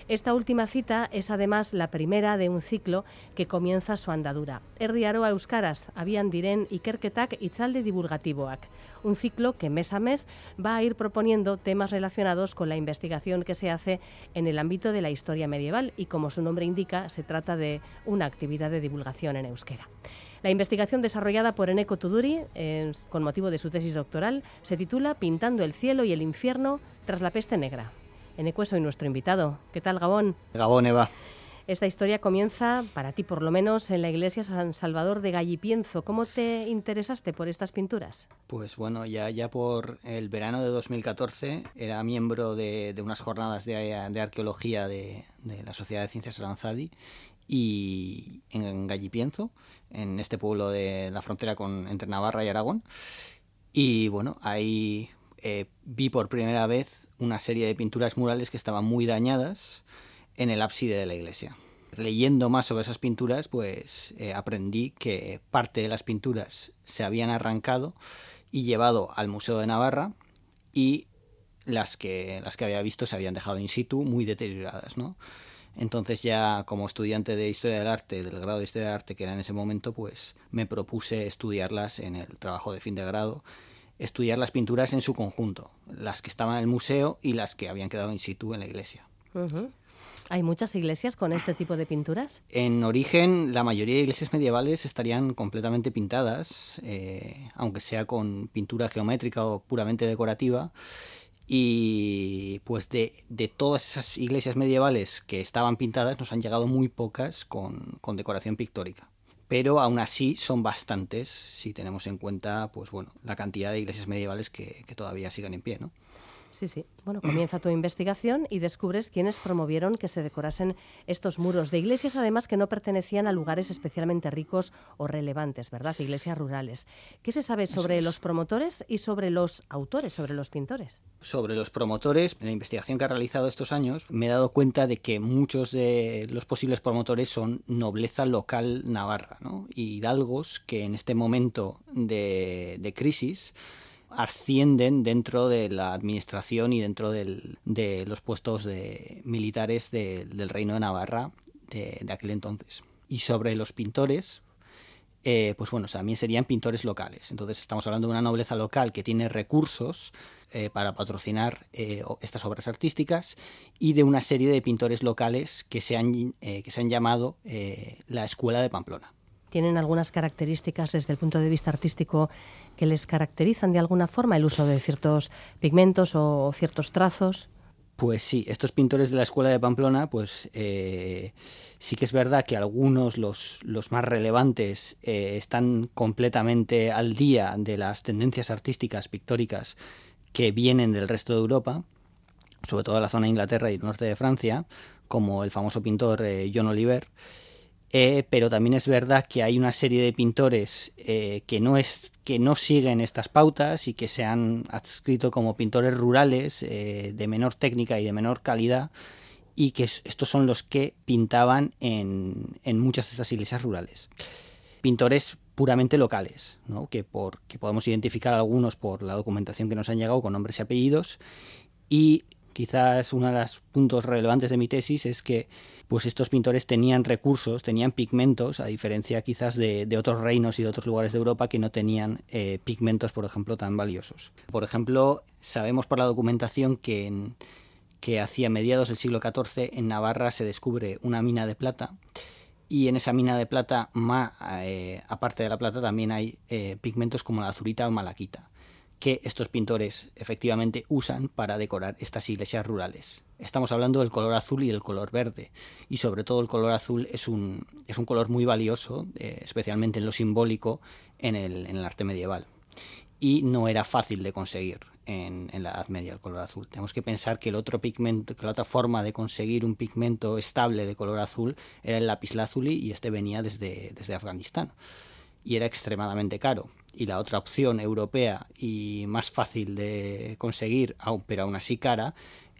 Esta última cita es además la primera de un ciclo que comienza su andadura. Erdiaroa Euskaraz, Abian Diren Ikerketak Itzalde Divulgatiboak. Un ciclo que mes a mes va a ir proponiendo temas relacionados con la investigación que se hace en el ámbito de la historia medieval y como su nombre indica, se trata de una actividad de divulgación en euskera. La investigación desarrollada por Eneko Tuduri, con motivo de su tesis doctoral, se titula Pintando el cielo y el infierno tras la peste negra. Eneco, soy nuestro invitado. ¿Qué tal, Gabón? Gabón, Eva. Esta historia comienza, para ti por lo menos, en la iglesia San Salvador de Gallipienzo. ¿Cómo te interesaste por estas pinturas? Pues bueno, ya, ya por el verano de 2014 era miembro de, unas jornadas de, arqueología de, la Sociedad de Ciencias Aranzadi y en Gallipienzo, en este pueblo de la frontera con, entre Navarra y Aragón. Y bueno, ahí eh, vi por primera vez una serie de pinturas murales que estaban muy dañadas en el ábside de la iglesia. Leyendo más sobre esas pinturas, pues eh, aprendí que parte de las pinturas se habían arrancado y llevado al Museo de Navarra y las que, las que había visto se habían dejado in situ muy deterioradas, ¿no? Entonces ya como estudiante de Historia del Arte, del grado de Historia del Arte que era en ese momento, pues me propuse estudiarlas en el trabajo de fin de grado estudiar las pinturas en su conjunto, las que estaban en el museo y las que habían quedado in situ en la iglesia. ¿Hay muchas iglesias con este tipo de pinturas? En origen, la mayoría de iglesias medievales estarían completamente pintadas, eh, aunque sea con pintura geométrica o puramente decorativa. y pues de, de, todas esas iglesias medievales que estaban pintadas nos han llegado muy pocas con, con decoración pictórica pero aún así son bastantes si tenemos en cuenta pues bueno la cantidad de iglesias medievales que, que todavía siguen en pie ¿no? Sí, sí. Bueno, comienza tu investigación y descubres quiénes promovieron que se decorasen estos muros de iglesias, además que no pertenecían a lugares especialmente ricos o relevantes, ¿verdad? Iglesias rurales. ¿Qué se sabe sobre los promotores y sobre los autores, sobre los pintores? Sobre los promotores, en la investigación que he realizado estos años, me he dado cuenta de que muchos de los posibles promotores son nobleza local navarra, ¿no? Y hidalgos que en este momento de, de crisis ascienden dentro de la administración y dentro de los puestos de militares del Reino de Navarra de, aquel entonces. Y sobre los pintores, eh, pues bueno, también serían pintores locales. Entonces estamos hablando de una nobleza local que tiene recursos eh, para patrocinar eh, estas obras artísticas y de una serie de pintores locales que se han, que se han llamado la Escuela de Pamplona tienen algunas características desde el punto de vista artístico que les caracterizan de alguna forma el uso de ciertos pigmentos o ciertos trazos. Pues sí, estos pintores de la escuela de Pamplona, pues eh, sí que es verdad que algunos, los, más relevantes, eh, están completamente al día de las tendencias artísticas, pictóricas que vienen del resto de Europa, sobre todo de la zona de Inglaterra y norte de Francia, como el famoso pintor eh, John Oliver. Eh, pero también es verdad que hay una serie de pintores eh, que, no es, que no siguen estas pautas y que se han adscrito como pintores rurales eh, de menor técnica y de menor calidad y que estos son los que pintaban en, en muchas de estas iglesias rurales. Pintores puramente locales, que, por, que podemos identificar algunos por la documentación que nos han llegado con nombres y apellidos y quizás uno de los puntos relevantes de mi tesis es que pues estos pintores tenían recursos, tenían pigmentos, a diferencia quizás de, otros reinos y de otros lugares de Europa que no tenían eh, pigmentos, por ejemplo, tan valiosos. Por ejemplo, sabemos por la documentación que, que hacia mediados del siglo XIV en Navarra se descubre una mina de plata y en esa mina de plata, eh, aparte de la plata, también hay eh, pigmentos como la azurita o malaquita que estos pintores efectivamente usan para decorar estas iglesias rurales. Estamos hablando del color azul y del color verde, y sobre todo el color azul es un, es un color muy valioso, eh, especialmente en lo simbólico, en el, en el, arte medieval. Y no era fácil de conseguir en, en, la Edad Media el color azul. Tenemos que pensar que el otro pigmento, que la otra forma de conseguir un pigmento estable de color azul era el lapislázuli y este venía desde, desde Afganistán. Y era extremadamente caro y la otra opción europea y más fácil de conseguir, pero aún así cara,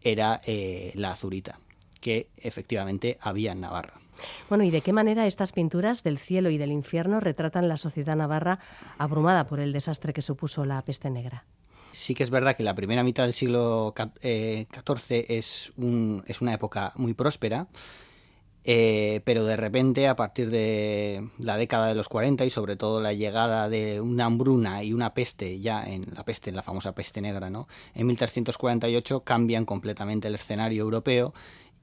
era eh, la azurita, que efectivamente había en Navarra. Bueno, ¿y de qué manera estas pinturas del cielo y del infierno retratan la sociedad navarra abrumada por el desastre que supuso la peste negra? Sí que es verdad que la primera mitad del siglo XIV eh, es, un, es una época muy próspera, eh, pero de repente, a partir de la década de los 40 y sobre todo la llegada de una hambruna y una peste, ya en la peste, la famosa peste negra, ¿no? En 1348 cambian completamente el escenario europeo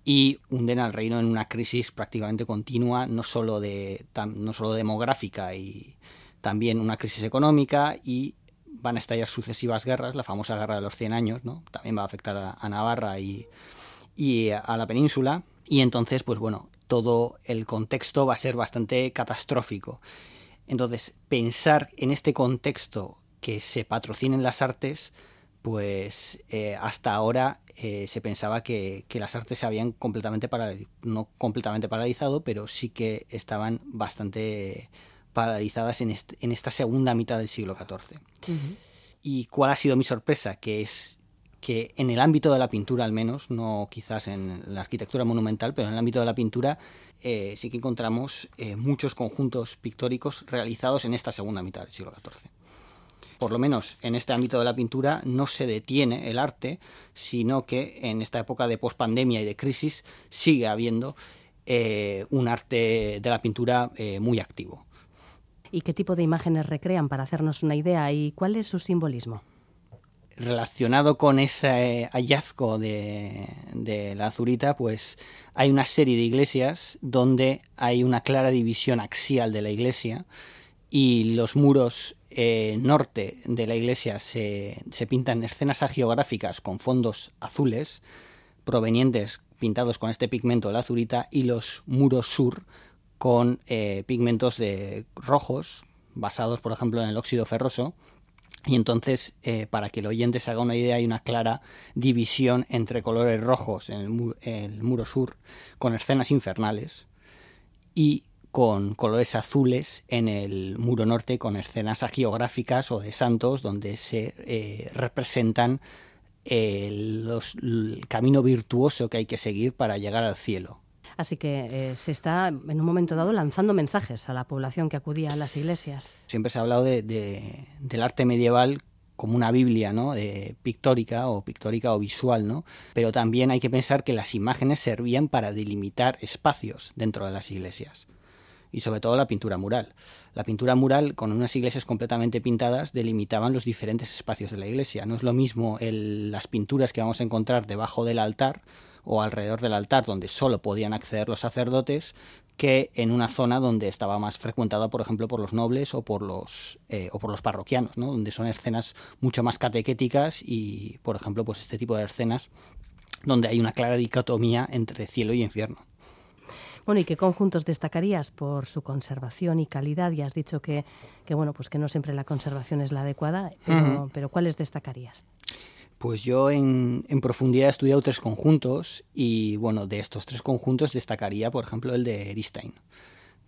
y hunden al reino en una crisis prácticamente continua, no solo, de, no solo demográfica y también una crisis económica y van a estallar sucesivas guerras, la famosa guerra de los 100 años, ¿no? También va a afectar a, Navarra y, y a la península. Y entonces, pues bueno, todo el contexto va a ser bastante catastrófico. Entonces, pensar en este contexto que se patrocinen las artes, pues eh, hasta ahora eh, se pensaba que, las artes se habían completamente paralizado, no completamente paralizado, pero sí que estaban bastante paralizadas en, esta segunda mitad del siglo XIV. ¿Y cuál ha sido mi sorpresa? Que es que en el ámbito de la pintura al menos, no quizás en la arquitectura monumental, pero en el ámbito de la pintura eh, sí que encontramos eh, muchos conjuntos pictóricos realizados en esta segunda mitad del siglo XIV. Por lo menos en este ámbito de la pintura no se detiene el arte, sino que en esta época de pospandemia y de crisis sigue habiendo eh, un arte de la pintura muy activo. ¿Y qué tipo de imágenes recrean para hacernos una idea y cuál es su simbolismo? Relacionado con ese hallazgo de, la azurita, pues hay una serie de iglesias donde hay una clara división axial de la iglesia y los muros eh, norte de la iglesia se, se, pintan escenas agiográficas con fondos azules provenientes pintados con este pigmento de la azurita y los muros sur con eh, pigmentos de rojos basados por ejemplo en el óxido ferroso y entonces, eh, para que el oyente se haga una idea, hay una clara división entre colores rojos en el, muro sur, con escenas infernales, y con colores azules en el muro norte con escenas agiográficas o de santos donde se eh, representan los, el, camino virtuoso que hay que seguir para llegar al cielo. Así que eh, se está en un momento dado lanzando mensajes a la población que acudía a las iglesias. Siempre se ha hablado de, de, del arte medieval como una Biblia, ¿no? Pictórica o pictórica o visual, ¿no? Pero también hay que pensar que las imágenes servían para delimitar espacios dentro de las iglesias y sobre todo la pintura mural. La pintura mural, con unas iglesias completamente pintadas, delimitaban los diferentes espacios de la iglesia. No es lo mismo las pinturas que vamos a encontrar debajo del altar o alrededor del altar, donde solo podían acceder los sacerdotes, que en una zona donde estaba más frecuentada, por ejemplo, por los nobles o por los, eh, o por los parroquianos, ¿no? donde son escenas mucho más catequéticas y, por ejemplo, pues este tipo de escenas donde hay una clara dicotomía entre cielo y infierno. Bueno, ¿y qué conjuntos destacarías por su conservación y calidad? Ya has dicho que, que bueno, pues que no siempre la conservación es la adecuada, pero, uh -huh. pero ¿cuáles destacarías? Pues yo en, en, profundidad he estudiado tres conjuntos y bueno, de estos tres conjuntos destacaría, por ejemplo, el de Eristein,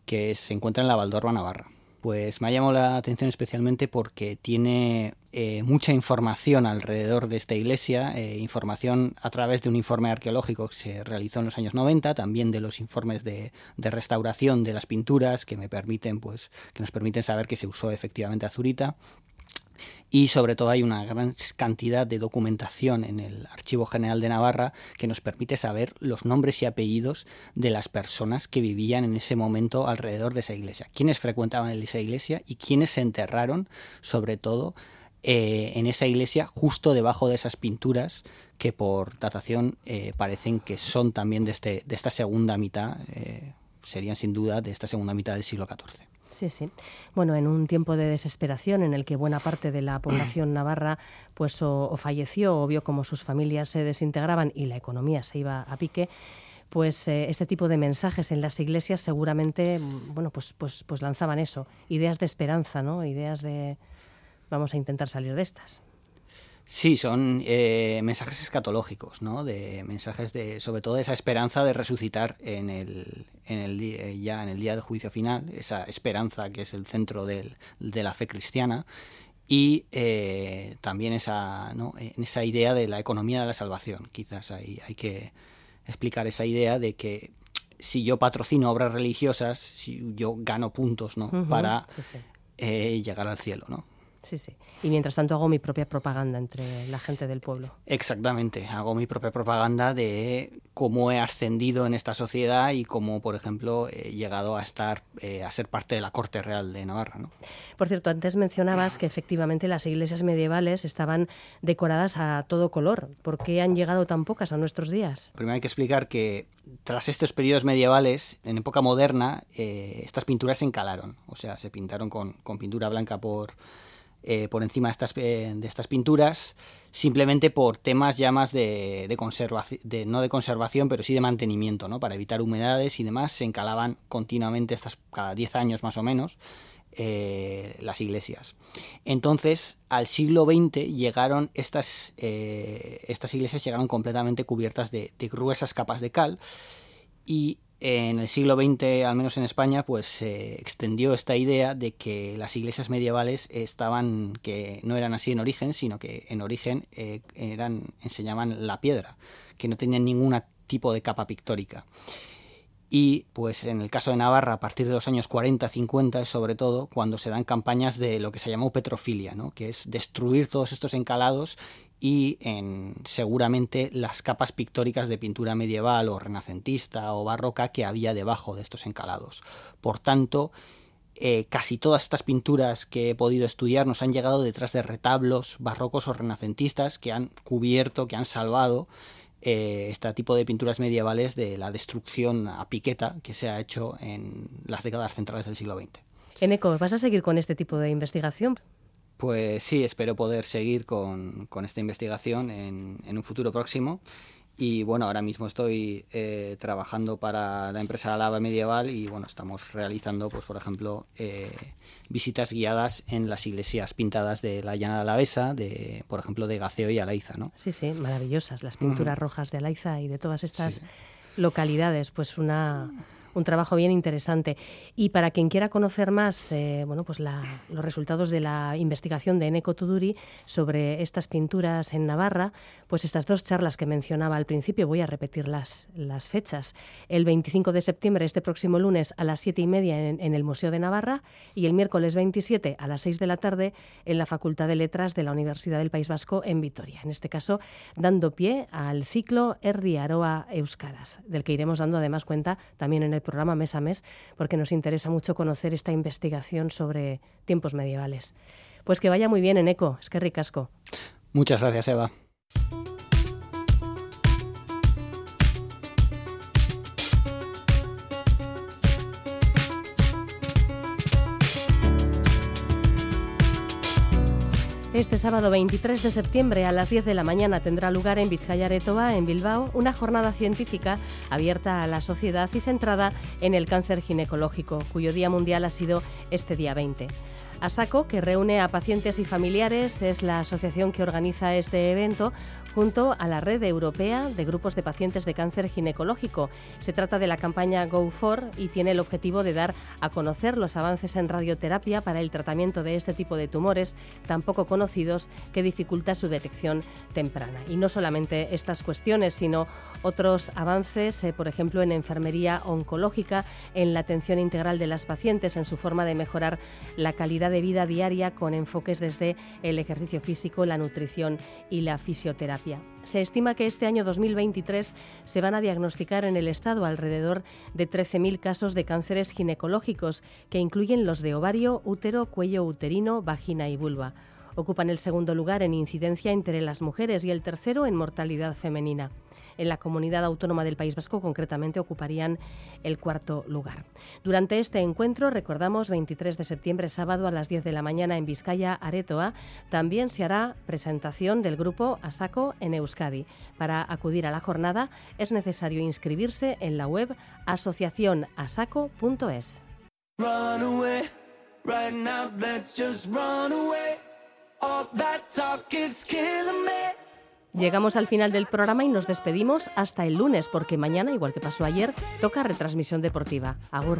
que se encuentra en la Valdorba Navarra. Pues me ha llamado la atención especialmente porque tiene eh, mucha información alrededor de esta iglesia, eh, información a través de un informe arqueológico que se realizó en los años 90, también de los informes de, de restauración de las pinturas que me permiten, pues, que nos permiten saber que se usó efectivamente azurita y sobre todo hay una gran cantidad de documentación en el Archivo General de Navarra que nos permite saber los nombres y apellidos de las personas que vivían en ese momento alrededor de esa iglesia, quiénes frecuentaban esa iglesia y quiénes se enterraron, sobre todo eh, en esa iglesia, justo debajo de esas pinturas que por datación eh, parecen que son también de, este, de esta segunda mitad, eh, serían sin duda de esta segunda mitad del siglo XIV. Sí, sí. Bueno, en un tiempo de desesperación en el que buena parte de la población navarra pues o, o falleció o vio como sus familias se desintegraban y la economía se iba a pique, pues eh, este tipo de mensajes en las iglesias seguramente, bueno, pues, pues, pues lanzaban eso, ideas de esperanza, ¿no? Ideas de vamos a intentar salir de estas. Sí, son eh, mensajes escatológicos, ¿no? De mensajes de, sobre todo, de esa esperanza de resucitar en el, en el día, ya en el día del juicio final, esa esperanza que es el centro del, de la fe cristiana y eh, también esa, ¿no? esa idea de la economía de la salvación. Quizás hay, hay que explicar esa idea de que si yo patrocino obras religiosas, si yo gano puntos, ¿no? Uh -huh, Para sí, sí. Eh, llegar al cielo, ¿no? Sí, sí. Y mientras tanto hago mi propia propaganda entre la gente del pueblo. Exactamente. Hago mi propia propaganda de cómo he ascendido en esta sociedad y cómo, por ejemplo, he llegado a estar, eh, a ser parte de la Corte Real de Navarra. ¿no? Por cierto, antes mencionabas que efectivamente las iglesias medievales estaban decoradas a todo color. ¿Por qué han llegado tan pocas a nuestros días? Primero hay que explicar que tras estos periodos medievales, en época moderna, eh, estas pinturas se encalaron. O sea, se pintaron con, con pintura blanca por eh, por encima de estas, eh, de estas, pinturas, simplemente por temas ya más de, conservación, no de conservación, pero sí de mantenimiento, ¿no? para evitar humedades y demás, se encalaban continuamente, estas, cada 10 años más o menos, eh, las iglesias. Entonces, al siglo XX llegaron estas, estas iglesias llegaron completamente cubiertas de, de gruesas capas de cal y en el siglo XX, al menos en España, pues se extendió esta idea de que las iglesias medievales estaban, que no eran así en origen, sino que en origen eh, eran, enseñaban la piedra, que no tenían ningún tipo de capa pictórica. Y pues en el caso de Navarra, a partir de los años 40-50, sobre todo, cuando se dan campañas de lo que se llamó petrofilia, ¿no? que es destruir todos estos encalados y en seguramente las capas pictóricas de pintura medieval o renacentista o barroca que había debajo de estos encalados. Por tanto, eh, casi todas estas pinturas que he podido estudiar nos han llegado detrás de retablos barrocos o renacentistas que han cubierto, que han salvado eh, este tipo de pinturas medievales de la destrucción a piqueta que se ha hecho en las décadas centrales del siglo XX. Eneco, ¿vas a seguir con este tipo de investigación? Pues sí, espero poder seguir con, esta investigación en, un futuro próximo. Y bueno, ahora mismo estoy eh, trabajando para la empresa Lava Medieval y bueno, estamos realizando, pues por ejemplo, eh, visitas guiadas en las iglesias pintadas de la Llanada Alavesa, de, por ejemplo, de Gaceo y Alaiza, ¿no? Sí, sí, maravillosas las pinturas rojas de Alaiza y de todas estas localidades, pues una un trabajo bien interesante. Y para quien quiera conocer más eh, bueno, pues los resultados de la investigación de Eneco Tuduri sobre estas pinturas en Navarra, pues estas dos charlas que mencionaba al principio, voy a repetir las, las fechas. El 25 de septiembre, este próximo lunes, a las siete y media en, el Museo de Navarra y el miércoles 27 a las 6 de la tarde en la Facultad de Letras de la Universidad del País Vasco en Vitoria. En este caso, dando pie al ciclo Erdi Aroa Euskaras, del que iremos dando además cuenta también en el programa mes a mes, porque nos interesa mucho conocer esta investigación sobre tiempos medievales. Pues que vaya muy bien en ECO, es que ricasco. Muchas gracias, Eva. Este sábado 23 de septiembre a las 10 de la mañana tendrá lugar en Vizcaya Aretoa, en Bilbao, una jornada científica abierta a la sociedad y centrada en el cáncer ginecológico, cuyo Día Mundial ha sido este día 20. ASACO, que reúne a pacientes y familiares, es la asociación que organiza este evento junto a la Red Europea de Grupos de Pacientes de Cáncer Ginecológico. Se trata de la campaña Go4 y tiene el objetivo de dar a conocer los avances en radioterapia para el tratamiento de este tipo de tumores tan poco conocidos que dificulta su detección temprana. Y no solamente estas cuestiones, sino otros avances, eh, por ejemplo, en enfermería oncológica, en la atención integral de las pacientes, en su forma de mejorar la calidad de vida diaria con enfoques desde el ejercicio físico, la nutrición y la fisioterapia. Se estima que este año 2023 se van a diagnosticar en el Estado alrededor de 13.000 casos de cánceres ginecológicos, que incluyen los de ovario, útero, cuello uterino, vagina y vulva. Ocupan el segundo lugar en incidencia entre las mujeres y el tercero en mortalidad femenina en la comunidad autónoma del País Vasco concretamente ocuparían el cuarto lugar. Durante este encuentro, recordamos 23 de septiembre, sábado a las 10 de la mañana en Vizcaya, Aretoa, también se hará presentación del grupo ASACO en Euskadi. Para acudir a la jornada es necesario inscribirse en la web asociacionasaco.es. Llegamos al final del programa y nos despedimos hasta el lunes, porque mañana, igual que pasó ayer, toca retransmisión deportiva. Agur.